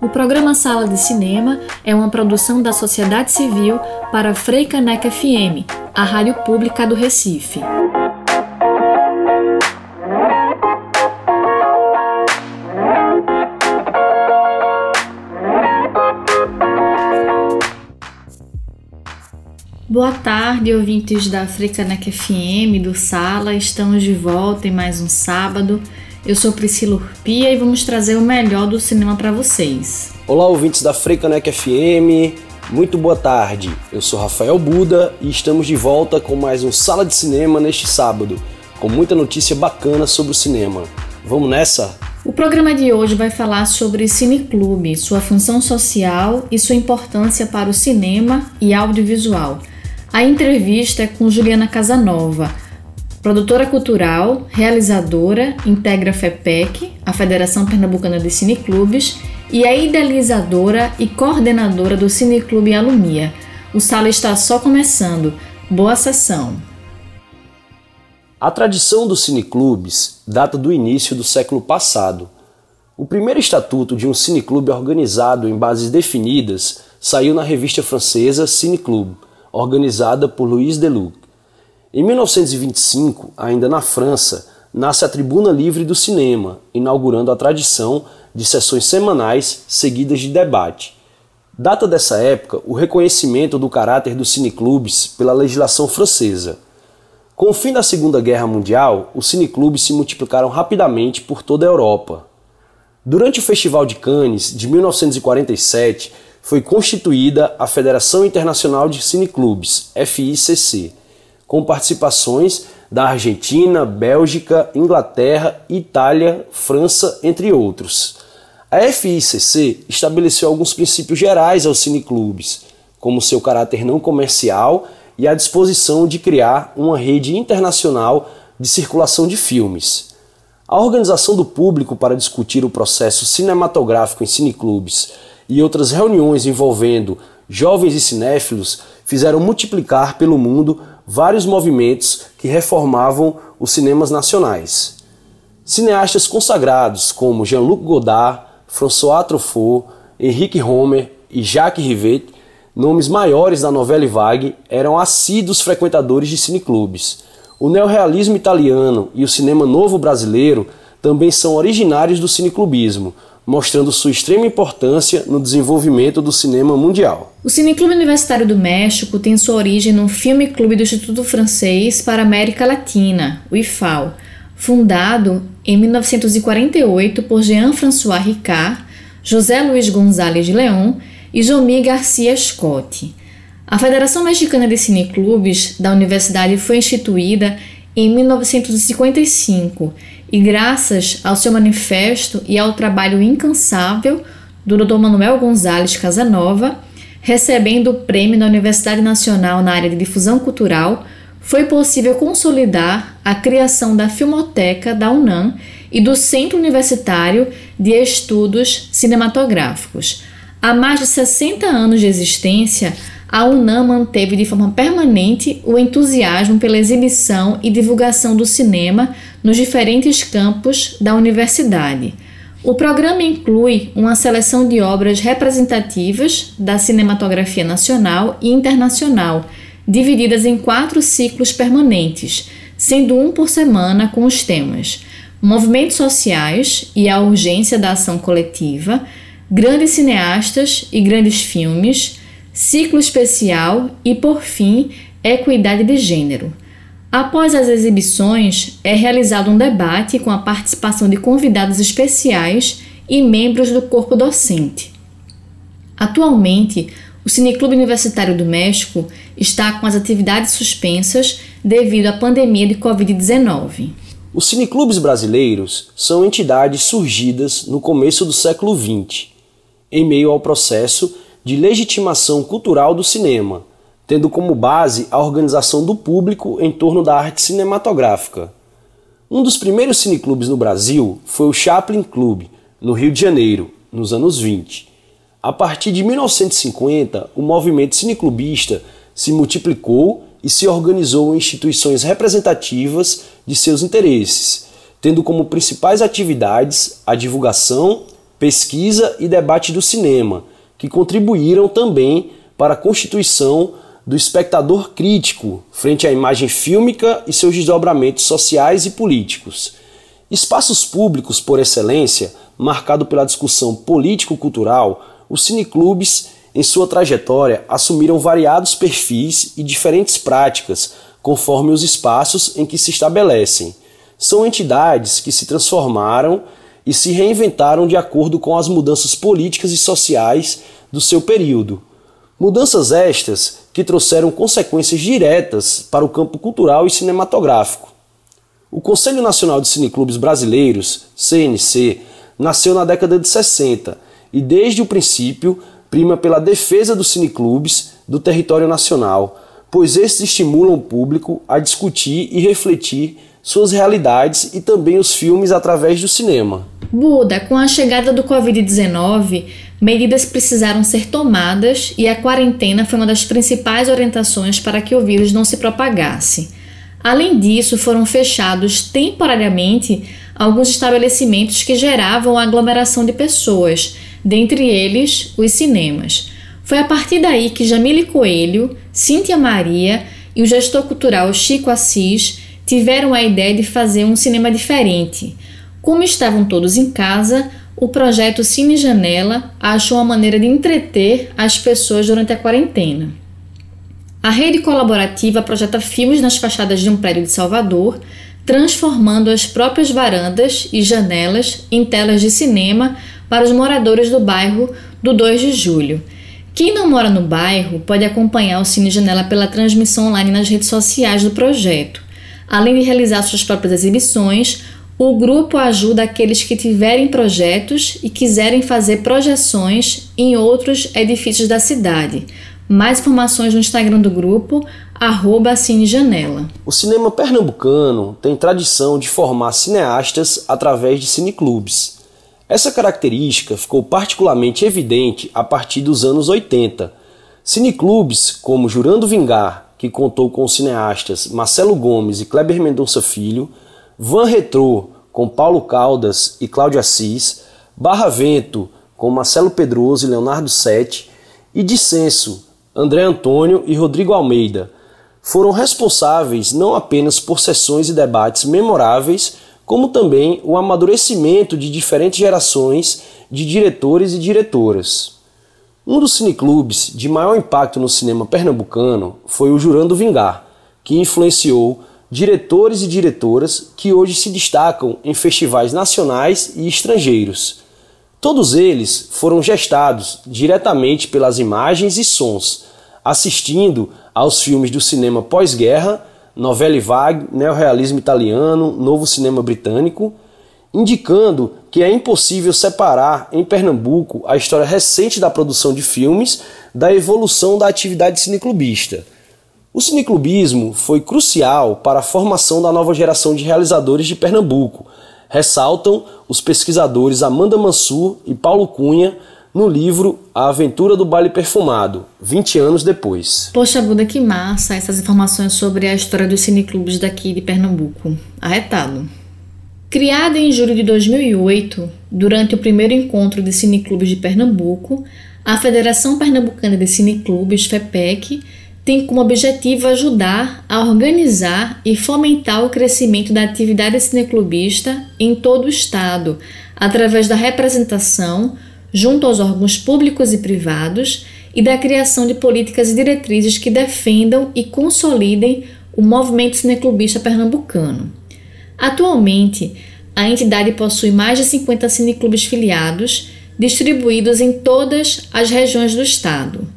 O programa Sala de Cinema é uma produção da sociedade civil para Freicaneca FM, a rádio pública do Recife. Boa tarde, ouvintes da Africanec FM, do Sala. Estamos de volta em mais um sábado. Eu sou Priscila Urpia e vamos trazer o melhor do cinema para vocês. Olá, ouvintes da Africanec FM. Muito boa tarde. Eu sou Rafael Buda e estamos de volta com mais um Sala de Cinema neste sábado, com muita notícia bacana sobre o cinema. Vamos nessa? O programa de hoje vai falar sobre cineclube, sua função social e sua importância para o cinema e audiovisual. A entrevista é com Juliana Casanova, produtora cultural, realizadora, integra a FEPEC, a Federação Pernambucana de Cineclubes, e é idealizadora e coordenadora do Cineclube Alumia. O sala está só começando. Boa sessão! A tradição dos cineclubes data do início do século passado. O primeiro estatuto de um cineclube organizado em bases definidas saiu na revista francesa Cineclube, organizada por Louis Deluc. Em 1925, ainda na França, nasce a Tribuna Livre do Cinema, inaugurando a tradição de sessões semanais seguidas de debate. Data dessa época o reconhecimento do caráter dos cineclubes pela legislação francesa. Com o fim da Segunda Guerra Mundial, os cineclubes se multiplicaram rapidamente por toda a Europa. Durante o Festival de Cannes de 1947, foi constituída a Federação Internacional de Cineclubes, FICC, com participações da Argentina, Bélgica, Inglaterra, Itália, França, entre outros. A FICC estabeleceu alguns princípios gerais aos cineclubes, como seu caráter não comercial e a disposição de criar uma rede internacional de circulação de filmes. A organização do público para discutir o processo cinematográfico em cineclubes e outras reuniões envolvendo jovens e cinéfilos fizeram multiplicar pelo mundo vários movimentos que reformavam os cinemas nacionais. Cineastas consagrados como Jean-Luc Godard, François Truffaut, Henrique Romer e Jacques Rivette, nomes maiores da novela vague, eram assíduos frequentadores de cineclubes. O neorrealismo italiano e o cinema novo brasileiro também são originários do cineclubismo, mostrando sua extrema importância no desenvolvimento do cinema mundial. O Cineclube Universitário do México tem sua origem no Filme Clube do Instituto Francês para a América Latina, o IFAL, fundado em 1948 por Jean-François Ricard, José Luiz González de León e Jomi Garcia Scott. A Federação Mexicana de Cineclubes da universidade foi instituída em 1955 e graças ao seu manifesto e ao trabalho incansável do Dr. Manuel Gonzalez Casanova, recebendo o prêmio da Universidade Nacional na área de difusão cultural, foi possível consolidar a criação da Filmoteca da UNAM e do Centro Universitário de Estudos Cinematográficos. Há mais de 60 anos de existência, a UNAM manteve de forma permanente o entusiasmo pela exibição e divulgação do cinema nos diferentes campos da universidade. O programa inclui uma seleção de obras representativas da cinematografia nacional e internacional, divididas em quatro ciclos permanentes, sendo um por semana com os temas Movimentos Sociais e a Urgência da Ação Coletiva, Grandes Cineastas e Grandes Filmes, Ciclo Especial e, por fim, Equidade de Gênero. Após as exibições, é realizado um debate com a participação de convidados especiais e membros do corpo docente. Atualmente, o Cineclube Universitário do México está com as atividades suspensas devido à pandemia de Covid-19. Os cineclubes brasileiros são entidades surgidas no começo do século XX, em meio ao processo de legitimação cultural do cinema tendo como base a organização do público em torno da arte cinematográfica. Um dos primeiros cineclubes no Brasil foi o Chaplin Club, no Rio de Janeiro, nos anos 20. A partir de 1950, o movimento cineclubista se multiplicou e se organizou em instituições representativas de seus interesses, tendo como principais atividades a divulgação, pesquisa e debate do cinema, que contribuíram também para a constituição do espectador crítico frente à imagem fílmica e seus desdobramentos sociais e políticos. Espaços públicos por excelência, marcado pela discussão político-cultural, os cineclubes, em sua trajetória, assumiram variados perfis e diferentes práticas conforme os espaços em que se estabelecem. São entidades que se transformaram e se reinventaram de acordo com as mudanças políticas e sociais do seu período. Mudanças estas que trouxeram consequências diretas para o campo cultural e cinematográfico. O Conselho Nacional de Cineclubes Brasileiros, CNC, nasceu na década de 60 e desde o princípio prima pela defesa dos cineclubes do território nacional, pois estes estimulam o público a discutir e refletir suas realidades e também os filmes através do cinema. Buda, com a chegada do Covid-19, medidas precisaram ser tomadas e a quarentena foi uma das principais orientações para que o vírus não se propagasse. Além disso, foram fechados temporariamente alguns estabelecimentos que geravam aglomeração de pessoas, dentre eles os cinemas. Foi a partir daí que Jamile Coelho, Cíntia Maria e o gestor cultural Chico Assis tiveram a ideia de fazer um cinema diferente. Como estavam todos em casa, o projeto Cine Janela achou uma maneira de entreter as pessoas durante a quarentena. A rede colaborativa projeta filmes nas fachadas de um prédio de Salvador, transformando as próprias varandas e janelas em telas de cinema para os moradores do bairro do 2 de julho. Quem não mora no bairro pode acompanhar o Cine Janela pela transmissão online nas redes sociais do projeto. Além de realizar suas próprias exibições, o grupo ajuda aqueles que tiverem projetos e quiserem fazer projeções em outros edifícios da cidade. Mais informações no Instagram do grupo, arroba Cinejanela. O cinema pernambucano tem tradição de formar cineastas através de cineclubes. Essa característica ficou particularmente evidente a partir dos anos 80. Cineclubes como Jurando Vingar que contou com cineastas Marcelo Gomes e Kleber Mendonça Filho, Van Retrô, com Paulo Caldas e Cláudio Assis, Barra Vento, com Marcelo Pedroso e Leonardo Sete, e Dissenso, André Antônio e Rodrigo Almeida, foram responsáveis não apenas por sessões e debates memoráveis, como também o amadurecimento de diferentes gerações de diretores e diretoras. Um dos cineclubes de maior impacto no cinema pernambucano foi o Jurando Vingar, que influenciou diretores e diretoras que hoje se destacam em festivais nacionais e estrangeiros. Todos eles foram gestados diretamente pelas imagens e sons, assistindo aos filmes do cinema pós-guerra, novela vague, neorrealismo italiano, novo cinema britânico indicando que é impossível separar em Pernambuco a história recente da produção de filmes da evolução da atividade cineclubista. O cineclubismo foi crucial para a formação da nova geração de realizadores de Pernambuco, ressaltam os pesquisadores Amanda Mansur e Paulo Cunha no livro A Aventura do Baile Perfumado, 20 anos depois. Poxa, Buda, que massa essas informações sobre a história dos cineclubes daqui de Pernambuco. Arretado. Criada em julho de 2008, durante o primeiro encontro de cineclubes de Pernambuco, a Federação Pernambucana de Cineclubes, FEPEC, tem como objetivo ajudar a organizar e fomentar o crescimento da atividade cineclubista em todo o Estado, através da representação, junto aos órgãos públicos e privados, e da criação de políticas e diretrizes que defendam e consolidem o movimento cineclubista pernambucano. Atualmente, a entidade possui mais de 50 cineclubes filiados, distribuídos em todas as regiões do estado.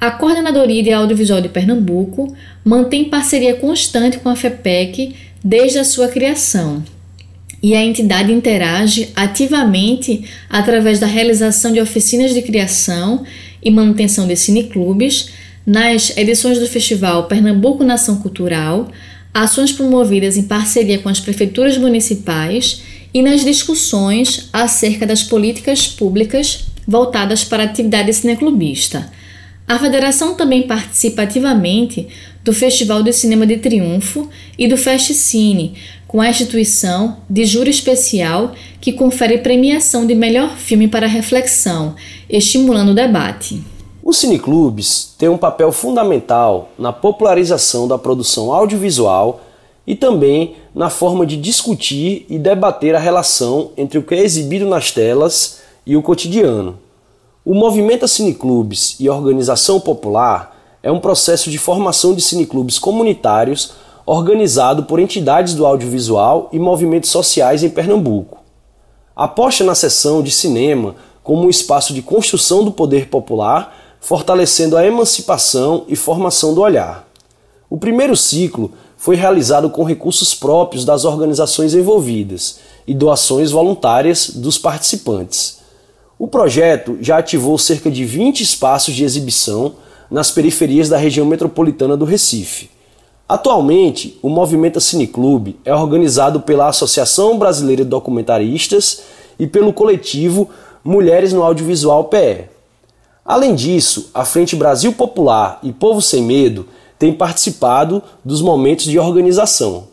A Coordenadoria de Audiovisual de Pernambuco mantém parceria constante com a FEPEC desde a sua criação. E a entidade interage ativamente através da realização de oficinas de criação e manutenção de cineclubes nas edições do Festival Pernambuco Nação Cultural, ações promovidas em parceria com as prefeituras municipais e nas discussões acerca das políticas públicas voltadas para a atividade cineclubista. A federação também participa ativamente do Festival de Cinema de Triunfo e do Fest Cine, com a instituição de júri especial que confere premiação de melhor filme para reflexão, estimulando o debate. Os cineclubes têm um papel fundamental na popularização da produção audiovisual e também na forma de discutir e debater a relação entre o que é exibido nas telas e o cotidiano. O movimento cineclubes e organização popular é um processo de formação de cineclubes comunitários organizado por entidades do audiovisual e movimentos sociais em Pernambuco. Aposta na seção de cinema como um espaço de construção do poder popular, fortalecendo a emancipação e formação do olhar. O primeiro ciclo foi realizado com recursos próprios das organizações envolvidas e doações voluntárias dos participantes. O projeto já ativou cerca de 20 espaços de exibição nas periferias da região metropolitana do Recife. Atualmente, o Movimento Cineclube é organizado pela Associação Brasileira de Documentaristas e pelo coletivo Mulheres no Audiovisual PE. Além disso, a Frente Brasil Popular e Povo Sem Medo têm participado dos momentos de organização.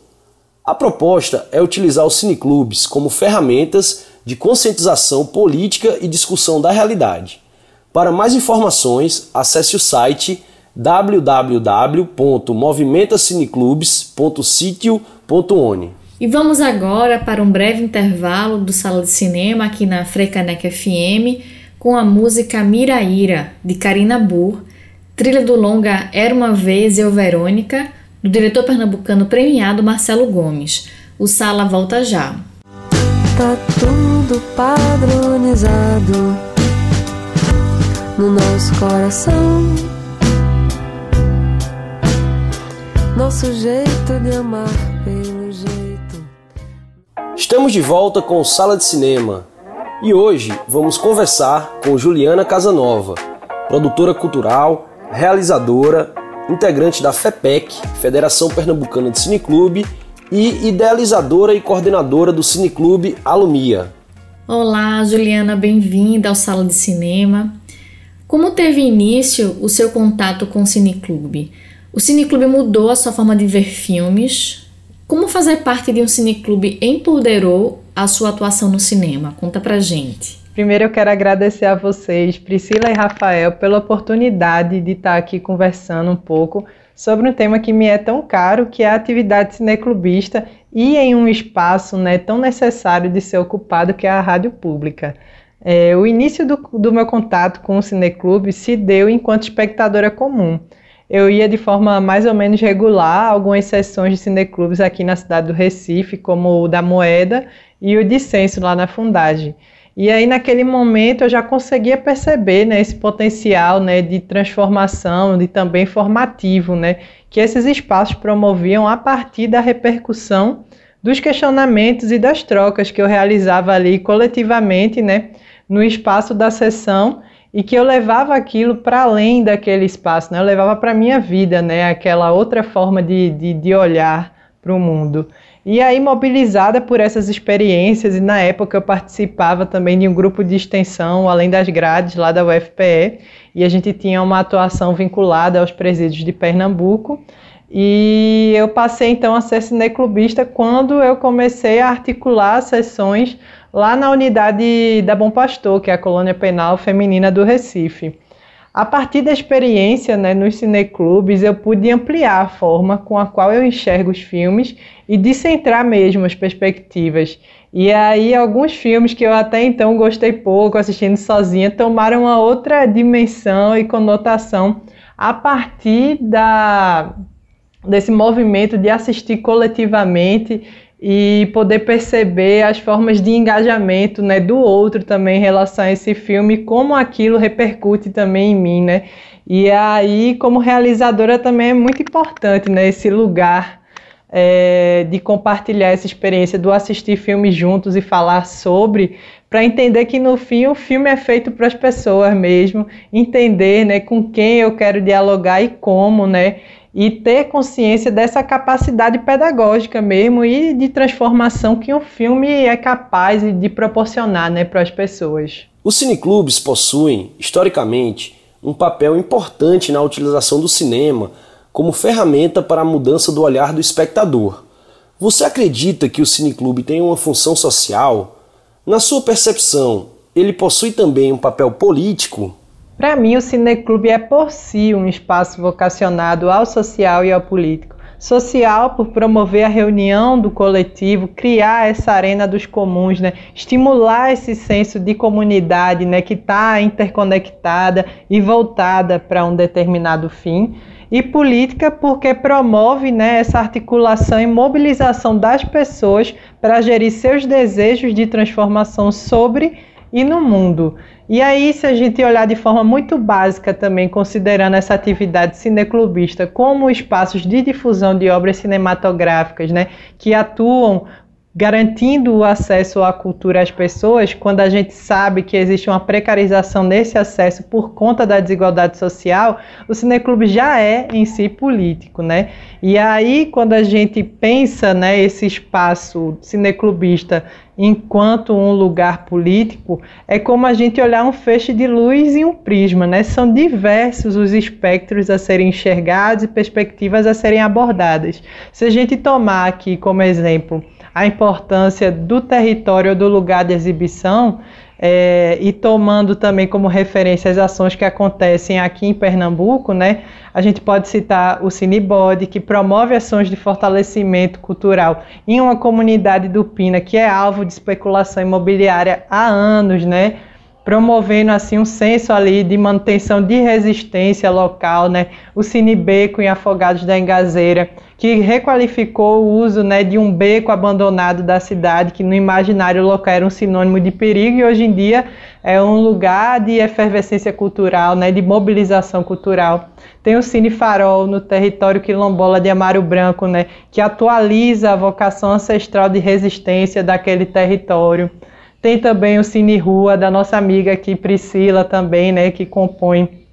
A proposta é utilizar os cineclubes como ferramentas de conscientização política e discussão da realidade. Para mais informações, acesse o site www.movimentacineclubes.sitio.one. E vamos agora para um breve intervalo do Sala de Cinema aqui na Frecanec FM com a música Miraíra, de Karina Burr, trilha do longa Era Uma Vez Eu Verônica, do diretor pernambucano premiado Marcelo Gomes. O Sala volta já. Tá tudo padronizado no nosso coração. Nosso jeito de amar pelo jeito. Estamos de volta com Sala de Cinema e hoje vamos conversar com Juliana Casanova, produtora cultural, realizadora, integrante da FEPEC, Federação Pernambucana de Cineclube, e idealizadora e coordenadora do Cineclube Alumia. Olá, Juliana, bem-vinda ao Sala de Cinema. Como teve início o seu contato com o Cineclube? O Cineclube mudou a sua forma de ver filmes. Como fazer parte de um cineclube empoderou a sua atuação no cinema? Conta pra gente. Primeiro eu quero agradecer a vocês, Priscila e Rafael, pela oportunidade de estar aqui conversando um pouco sobre um tema que me é tão caro, que é a atividade cineclubista e em um espaço né, tão necessário de ser ocupado que é a rádio pública. É, o início do, do meu contato com o cineclube se deu enquanto espectadora comum eu ia de forma mais ou menos regular algumas sessões de cineclubes aqui na cidade do Recife, como o da Moeda e o Dissenso lá na Fundagem. E aí naquele momento eu já conseguia perceber né, esse potencial né, de transformação, de também formativo, né, que esses espaços promoviam a partir da repercussão dos questionamentos e das trocas que eu realizava ali coletivamente né, no espaço da sessão e que eu levava aquilo para além daquele espaço, né? eu levava para a minha vida, né? aquela outra forma de, de, de olhar para o mundo. E aí, mobilizada por essas experiências, e na época eu participava também de um grupo de extensão, além das grades lá da UFPE, e a gente tinha uma atuação vinculada aos presídios de Pernambuco. E eu passei então a ser cineclubista quando eu comecei a articular sessões lá na unidade da Bom Pastor, que é a colônia penal feminina do Recife. A partir da experiência né, nos cineclubes, eu pude ampliar a forma com a qual eu enxergo os filmes e descentrar mesmo as perspectivas. E aí, alguns filmes que eu até então gostei pouco assistindo sozinha tomaram uma outra dimensão e conotação a partir da, desse movimento de assistir coletivamente e poder perceber as formas de engajamento né, do outro também em relação a esse filme, como aquilo repercute também em mim, né? E aí, como realizadora, também é muito importante né, esse lugar é, de compartilhar essa experiência do assistir filmes juntos e falar sobre, para entender que no fim o filme é feito para as pessoas mesmo, entender né, com quem eu quero dialogar e como, né? E ter consciência dessa capacidade pedagógica mesmo e de transformação que um filme é capaz de proporcionar né, para as pessoas. Os cineclubes possuem, historicamente, um papel importante na utilização do cinema como ferramenta para a mudança do olhar do espectador. Você acredita que o cineclube tem uma função social? Na sua percepção, ele possui também um papel político? Para mim, o cineclube é por si um espaço vocacionado ao social e ao político. Social por promover a reunião do coletivo, criar essa arena dos comuns, né? estimular esse senso de comunidade né? que está interconectada e voltada para um determinado fim e política porque promove né, essa articulação e mobilização das pessoas para gerir seus desejos de transformação sobre e no mundo. E aí, se a gente olhar de forma muito básica também, considerando essa atividade cineclubista como espaços de difusão de obras cinematográficas, né, que atuam garantindo o acesso à cultura às pessoas, quando a gente sabe que existe uma precarização nesse acesso por conta da desigualdade social, o cineclube já é em si político, né? E aí, quando a gente pensa, né, esse espaço cineclubista enquanto um lugar político, é como a gente olhar um feixe de luz e um prisma, né? São diversos os espectros a serem enxergados e perspectivas a serem abordadas. Se a gente tomar aqui como exemplo a importância do território do lugar de exibição é, e tomando também como referência as ações que acontecem aqui em Pernambuco, né? A gente pode citar o Cinebody, que promove ações de fortalecimento cultural em uma comunidade do Pina que é alvo de especulação imobiliária há anos, né? promovendo assim um senso ali de manutenção de resistência local, né? O Cine Beco em Afogados da Engazeira, que requalificou o uso, né, de um beco abandonado da cidade, que no imaginário local era um sinônimo de perigo e hoje em dia é um lugar de efervescência cultural, né, de mobilização cultural. Tem o Cine Farol no território quilombola de Amaro Branco, né, que atualiza a vocação ancestral de resistência daquele território. Tem também o Cine Rua, da nossa amiga aqui, Priscila, também, né, que compõe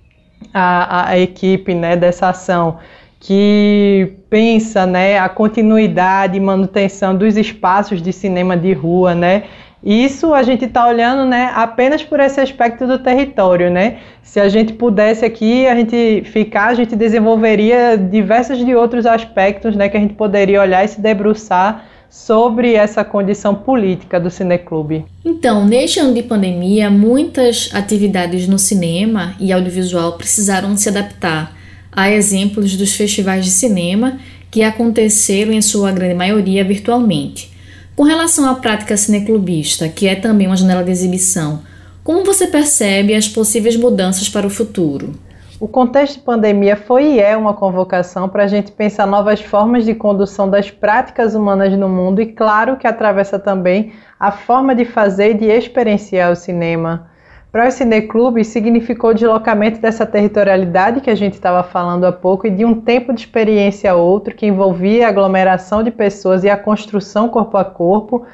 a, a equipe né, dessa ação, que pensa né, a continuidade e manutenção dos espaços de cinema de rua, né? Isso a gente está olhando né, apenas por esse aspecto do território. Né? Se a gente pudesse aqui, a gente ficar, a gente desenvolveria diversos de outros aspectos né, que a gente poderia olhar e se debruçar sobre essa condição política do cineclube? Então, neste ano de pandemia, muitas atividades no cinema e audiovisual precisaram se adaptar a exemplos dos festivais de cinema que aconteceram em sua grande maioria virtualmente. Com relação à prática cineclubista, que é também uma janela de exibição, como você percebe as possíveis mudanças para o futuro? O contexto de pandemia foi e é uma convocação para a gente pensar novas formas de condução das práticas humanas no mundo e, claro, que atravessa também a forma de fazer e de experienciar o cinema. Para o Cineclube, significou deslocamento dessa territorialidade que a gente estava falando há pouco e de um tempo de experiência a outro que envolvia a aglomeração de pessoas e a construção corpo a corpo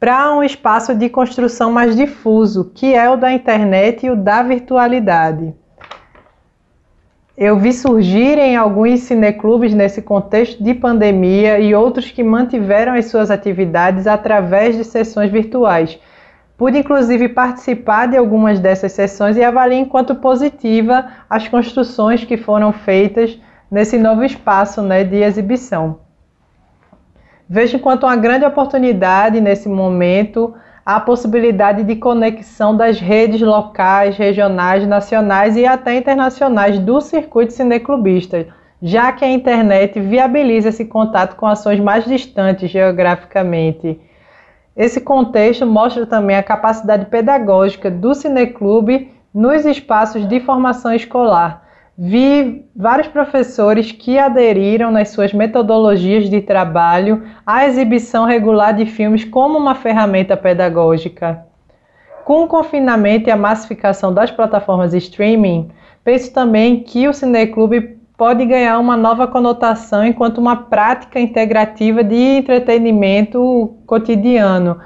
para um espaço de construção mais difuso, que é o da internet e o da virtualidade. Eu vi surgirem alguns cineclubes nesse contexto de pandemia e outros que mantiveram as suas atividades através de sessões virtuais. Pude inclusive participar de algumas dessas sessões e avaliar enquanto positiva as construções que foram feitas nesse novo espaço né, de exibição. Vejo enquanto uma grande oportunidade nesse momento a possibilidade de conexão das redes locais, regionais, nacionais e até internacionais do circuito cineclubista, já que a internet viabiliza esse contato com ações mais distantes geograficamente. Esse contexto mostra também a capacidade pedagógica do cineclube nos espaços de formação escolar Vi vários professores que aderiram nas suas metodologias de trabalho à exibição regular de filmes como uma ferramenta pedagógica. Com o confinamento e a massificação das plataformas streaming, penso também que o Cineclube pode ganhar uma nova conotação enquanto uma prática integrativa de entretenimento cotidiano,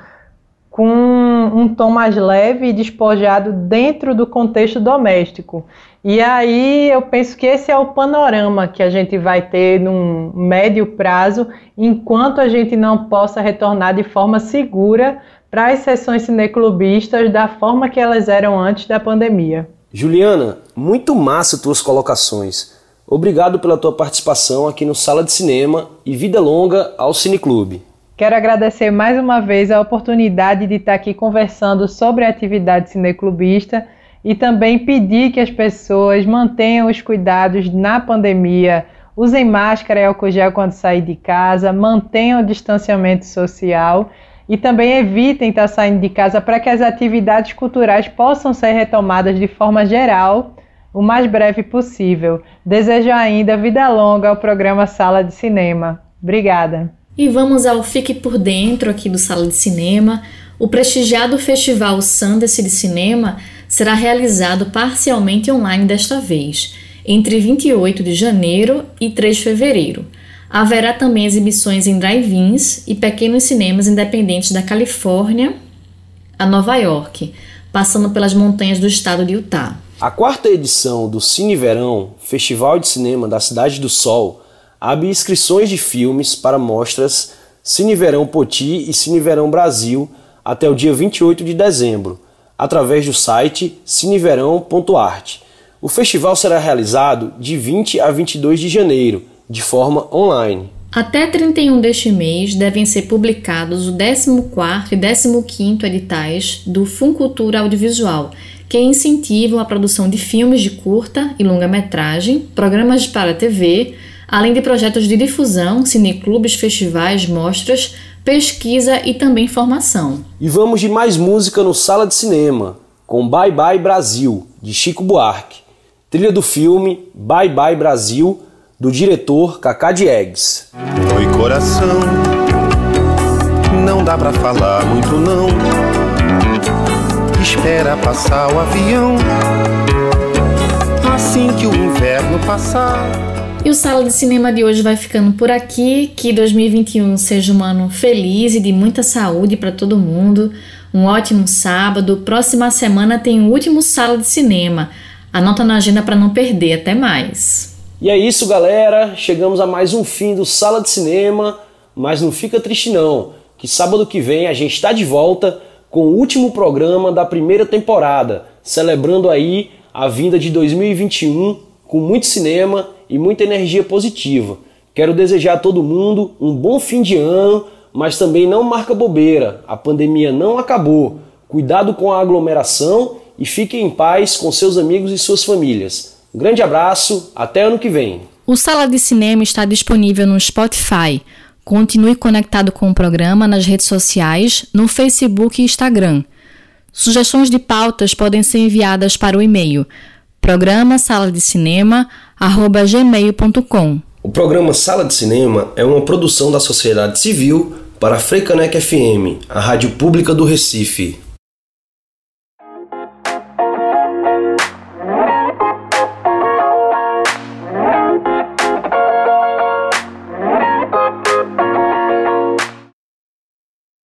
com um tom mais leve e despojado dentro do contexto doméstico. E aí eu penso que esse é o panorama que a gente vai ter num médio prazo, enquanto a gente não possa retornar de forma segura para as sessões cineclubistas da forma que elas eram antes da pandemia. Juliana, muito massa tuas colocações. Obrigado pela tua participação aqui no Sala de Cinema e vida longa ao Cineclube. Quero agradecer mais uma vez a oportunidade de estar aqui conversando sobre a atividade cineclubista e também pedir que as pessoas mantenham os cuidados na pandemia, usem máscara e álcool gel quando sair de casa, mantenham o distanciamento social e também evitem estar saindo de casa para que as atividades culturais possam ser retomadas de forma geral o mais breve possível. Desejo ainda vida longa ao programa Sala de Cinema. Obrigada. E vamos ao Fique por Dentro aqui do Sala de Cinema. O prestigiado Festival Sundance de Cinema será realizado parcialmente online desta vez, entre 28 de janeiro e 3 de fevereiro. Haverá também exibições em drive-ins e pequenos cinemas independentes da Califórnia a Nova York, passando pelas montanhas do estado de Utah. A quarta edição do Cine Verão, Festival de Cinema da Cidade do Sol, abre inscrições de filmes para mostras Cine Verão Poti e Cine Verão Brasil até o dia 28 de dezembro, através do site cineverão.art. O festival será realizado de 20 a 22 de janeiro, de forma online. Até 31 deste mês devem ser publicados o 14º e 15º editais do Funcultura Audiovisual, que incentivam a produção de filmes de curta e longa-metragem, programas para TV, além de projetos de difusão, cineclubes, festivais, mostras, pesquisa e também formação. E vamos de mais música no Sala de Cinema, com Bye Bye Brasil, de Chico Buarque. Trilha do filme Bye Bye Brasil, do diretor Cacá Diegues. Oi coração, não dá pra falar muito não. Espera passar o avião, assim que o inverno passar e o Sala de Cinema de hoje vai ficando por aqui. Que 2021 seja um ano feliz e de muita saúde para todo mundo. Um ótimo sábado. Próxima semana tem o último Sala de Cinema. Anota na agenda para não perder. Até mais. E é isso, galera. Chegamos a mais um fim do Sala de Cinema. Mas não fica triste, não. Que sábado que vem a gente está de volta com o último programa da primeira temporada, celebrando aí a vinda de 2021 com muito cinema e muita energia positiva. Quero desejar a todo mundo um bom fim de ano, mas também não marca bobeira. A pandemia não acabou. Cuidado com a aglomeração e fiquem em paz com seus amigos e suas famílias. Um grande abraço, até ano que vem. O Sala de Cinema está disponível no Spotify. Continue conectado com o programa nas redes sociais, no Facebook e Instagram. Sugestões de pautas podem ser enviadas para o e-mail programa sala de cinema. O programa Sala de Cinema é uma produção da sociedade civil para a Freicanec FM, a rádio pública do Recife.